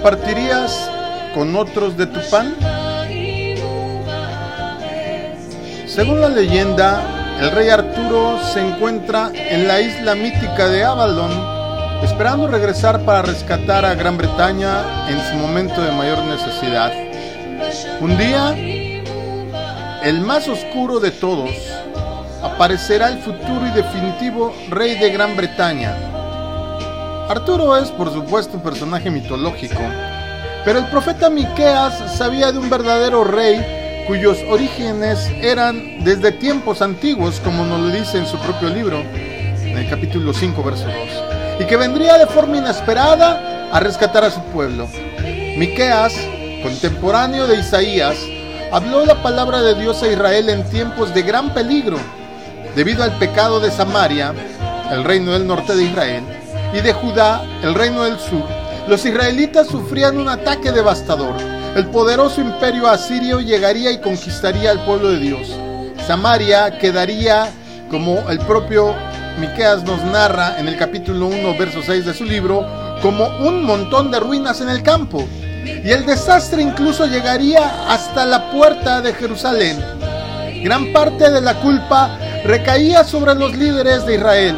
compartirías con otros de tu pan? Según la leyenda, el rey Arturo se encuentra en la isla mítica de Avalon, esperando regresar para rescatar a Gran Bretaña en su momento de mayor necesidad. Un día, el más oscuro de todos, aparecerá el futuro y definitivo rey de Gran Bretaña. Arturo es, por supuesto, un personaje mitológico, pero el profeta Miqueas sabía de un verdadero rey cuyos orígenes eran desde tiempos antiguos, como nos lo dice en su propio libro, en el capítulo 5, verso 2, y que vendría de forma inesperada a rescatar a su pueblo. Miqueas, contemporáneo de Isaías, habló la palabra de Dios a Israel en tiempos de gran peligro, debido al pecado de Samaria, el reino del norte de Israel, y de Judá, el reino del sur. Los israelitas sufrían un ataque devastador el poderoso imperio asirio llegaría y conquistaría al pueblo de Dios. Samaria quedaría, como el propio Miqueas nos narra en el capítulo 1, verso 6 de su libro, como un montón de ruinas en el campo. Y el desastre incluso llegaría hasta la puerta de Jerusalén. Gran parte de la culpa recaía sobre los líderes de Israel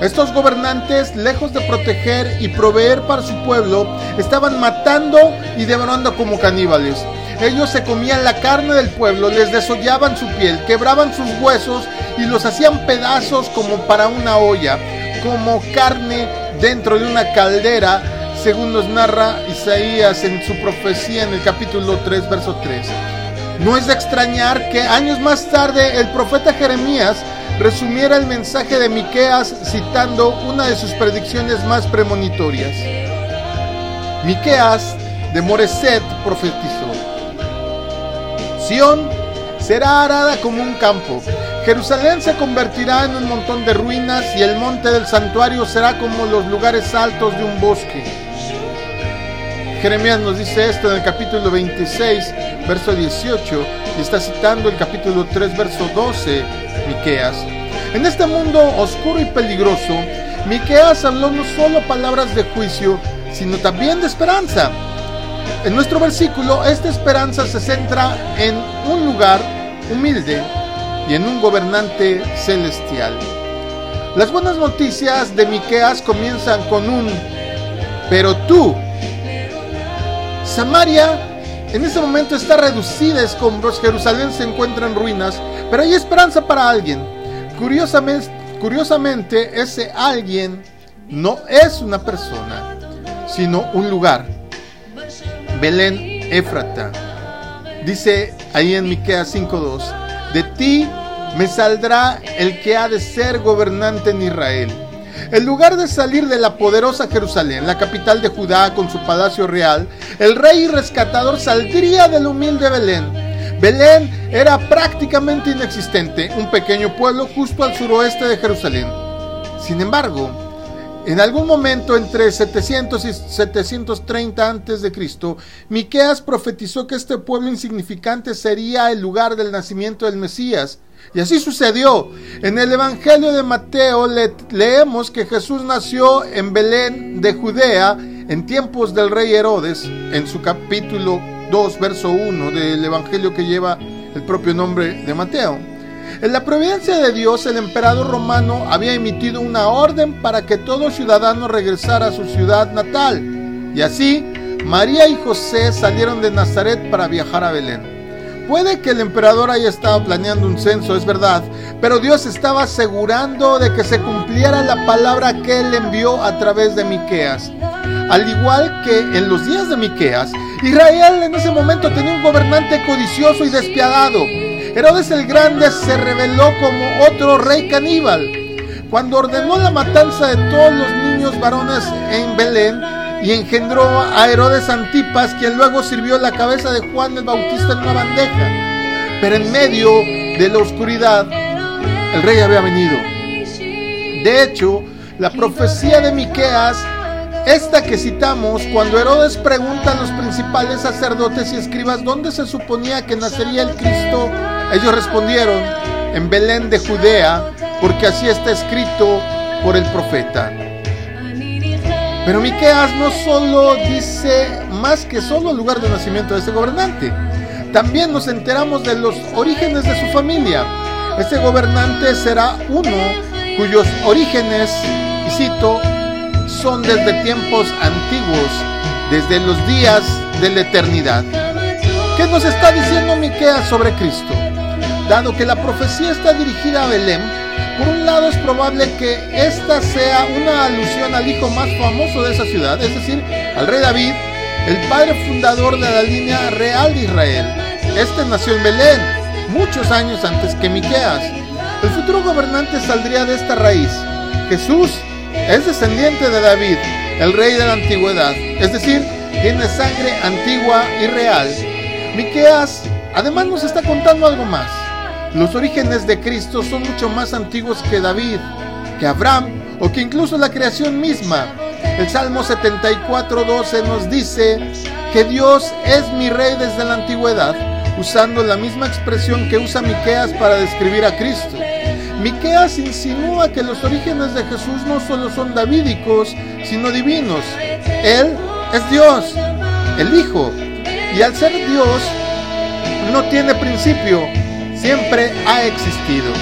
estos gobernantes, lejos de proteger y proveer para su pueblo, estaban matando y devorando como caníbales. Ellos se comían la carne del pueblo, les desollaban su piel, quebraban sus huesos y los hacían pedazos como para una olla, como carne dentro de una caldera, según nos narra Isaías en su profecía en el capítulo 3, verso 3. No es de extrañar que años más tarde el profeta Jeremías resumiera el mensaje de Miqueas citando una de sus predicciones más premonitorias. Miqueas de Moreset profetizó: Sión será arada como un campo. Jerusalén se convertirá en un montón de ruinas y el monte del santuario será como los lugares altos de un bosque. Jeremías nos dice esto en el capítulo 26, verso 18, y está citando el capítulo 3, verso 12 Miqueas. En este mundo oscuro y peligroso, Miqueas habló no solo palabras de juicio, sino también de esperanza. En nuestro versículo, esta esperanza se centra en un lugar humilde y en un gobernante celestial. Las buenas noticias de Miqueas comienzan con un pero tú. Samaria en este momento está reducida a escombros, Jerusalén se encuentra en ruinas, pero hay esperanza para alguien. Curiosamente, ese alguien no es una persona, sino un lugar. Belén Éfrata. Dice ahí en Miqueas 5:2, de ti me saldrá el que ha de ser gobernante en Israel. En lugar de salir de la poderosa Jerusalén, la capital de Judá con su palacio real, el rey rescatador saldría del humilde Belén Belén era prácticamente inexistente, un pequeño pueblo justo al suroeste de Jerusalén. Sin embargo, en algún momento entre 700 y 730 a.C., Miqueas profetizó que este pueblo insignificante sería el lugar del nacimiento del Mesías. Y así sucedió. En el Evangelio de Mateo leemos que Jesús nació en Belén de Judea en tiempos del rey Herodes, en su capítulo 2, verso 1 del Evangelio que lleva el propio nombre de Mateo. En la providencia de Dios, el emperador romano había emitido una orden para que todo ciudadano regresara a su ciudad natal. Y así, María y José salieron de Nazaret para viajar a Belén. Puede que el emperador haya estado planeando un censo, es verdad, pero Dios estaba asegurando de que se cumpliera la palabra que él envió a través de Miqueas. Al igual que en los días de Miqueas, Israel en ese momento tenía un gobernante codicioso y despiadado. Herodes el Grande se reveló como otro rey caníbal. Cuando ordenó la matanza de todos los niños varones en Belén y engendró a Herodes Antipas, quien luego sirvió la cabeza de Juan el Bautista en una bandeja. Pero en medio de la oscuridad, el rey había venido. De hecho, la profecía de Miqueas esta que citamos, cuando Herodes pregunta a los principales sacerdotes y escribas dónde se suponía que nacería el Cristo, ellos respondieron, en Belén de Judea, porque así está escrito por el profeta. Pero Miqueas no solo dice más que solo el lugar de nacimiento de ese gobernante. También nos enteramos de los orígenes de su familia. Este gobernante será uno cuyos orígenes, y cito, son desde tiempos antiguos, desde los días de la eternidad. ¿Qué nos está diciendo Miqueas sobre Cristo? Dado que la profecía está dirigida a Belén, por un lado es probable que esta sea una alusión al hijo más famoso de esa ciudad, es decir, al rey David, el padre fundador de la línea real de Israel. Este nació en Belén, muchos años antes que Miqueas. El futuro gobernante saldría de esta raíz. Jesús es descendiente de David, el rey de la antigüedad, es decir, tiene sangre antigua y real. Miqueas además nos está contando algo más. Los orígenes de Cristo son mucho más antiguos que David, que Abraham o que incluso la creación misma. El Salmo 74:12 nos dice que Dios es mi rey desde la antigüedad, usando la misma expresión que usa Miqueas para describir a Cristo. Miqueas insinúa que los orígenes de Jesús no solo son davídicos, sino divinos. Él es Dios, el Hijo, y al ser Dios no tiene principio, siempre ha existido.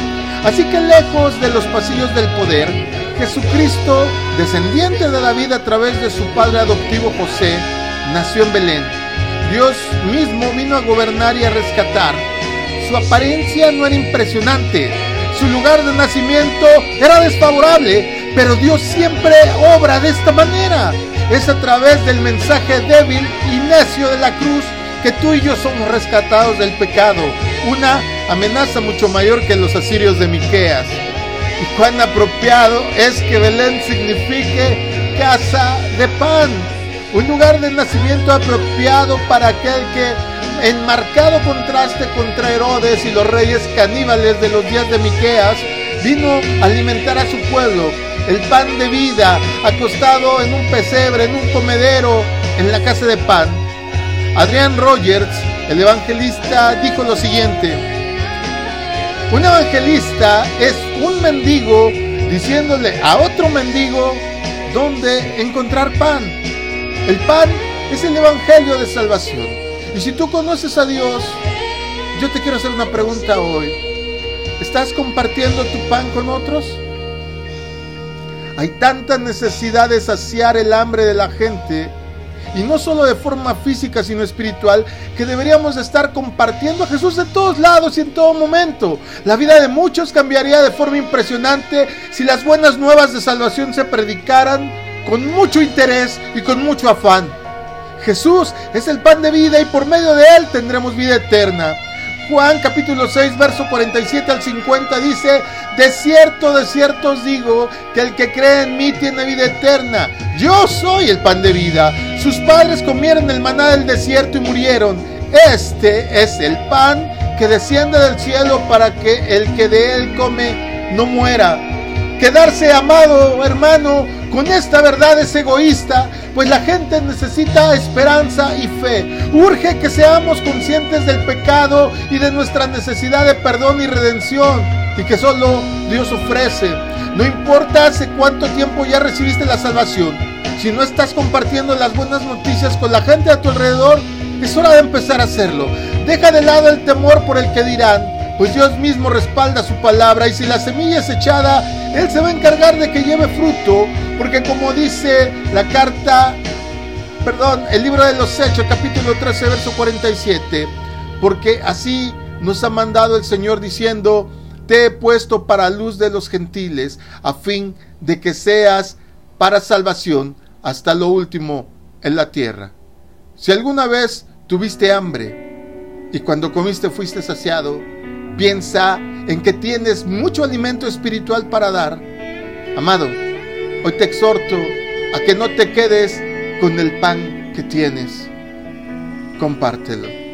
Así que lejos de los pasillos del poder, Jesucristo, descendiente de David a través de su padre adoptivo José, nació en Belén. Dios mismo vino a gobernar y a rescatar. Su apariencia no era impresionante, su lugar de nacimiento era desfavorable, pero Dios siempre obra de esta manera. Es a través del mensaje débil y necio de la cruz que tú y yo somos rescatados del pecado, una amenaza mucho mayor que los asirios de Miqueas. Y cuán apropiado es que Belén signifique casa de pan, un lugar de nacimiento apropiado para aquel que en marcado contraste contra Herodes y los reyes caníbales de los días de Miqueas, vino a alimentar a su pueblo. El pan de vida, acostado en un pesebre, en un comedero, en la casa de pan. Adrián Rogers, el evangelista, dijo lo siguiente. Un evangelista es un mendigo diciéndole a otro mendigo dónde encontrar pan. El pan es el evangelio de salvación. Y si tú conoces a Dios, yo te quiero hacer una pregunta hoy. ¿Estás compartiendo tu pan con otros? Hay tanta necesidad de saciar el hambre de la gente, y no solo de forma física, sino espiritual, que deberíamos estar compartiendo a Jesús de todos lados y en todo momento. La vida de muchos cambiaría de forma impresionante si las buenas nuevas de salvación se predicaran con mucho interés y con mucho afán. Jesús es el pan de vida y por medio de él tendremos vida eterna. Juan capítulo 6, verso 47 al 50 dice, de cierto, de cierto os digo, que el que cree en mí tiene vida eterna. Yo soy el pan de vida. Sus padres comieron el maná del desierto y murieron. Este es el pan que desciende del cielo para que el que de él come no muera. Quedarse amado, hermano, con esta verdad es egoísta, pues la gente necesita esperanza y fe. Urge que seamos conscientes del pecado y de nuestra necesidad de perdón y redención y que solo Dios ofrece. No importa hace cuánto tiempo ya recibiste la salvación. Si no estás compartiendo las buenas noticias con la gente a tu alrededor, es hora de empezar a hacerlo. Deja de lado el temor por el que dirán, pues Dios mismo respalda su palabra y si la semilla es echada, Él se va a encargar de que lleve fruto, porque como dice la carta, perdón, el libro de los Hechos, capítulo 13, verso 47, porque así nos ha mandado el Señor diciendo, te he puesto para luz de los gentiles, a fin de que seas para salvación hasta lo último en la tierra. Si alguna vez tuviste hambre y cuando comiste fuiste saciado, Piensa en que tienes mucho alimento espiritual para dar. Amado, hoy te exhorto a que no te quedes con el pan que tienes. Compártelo.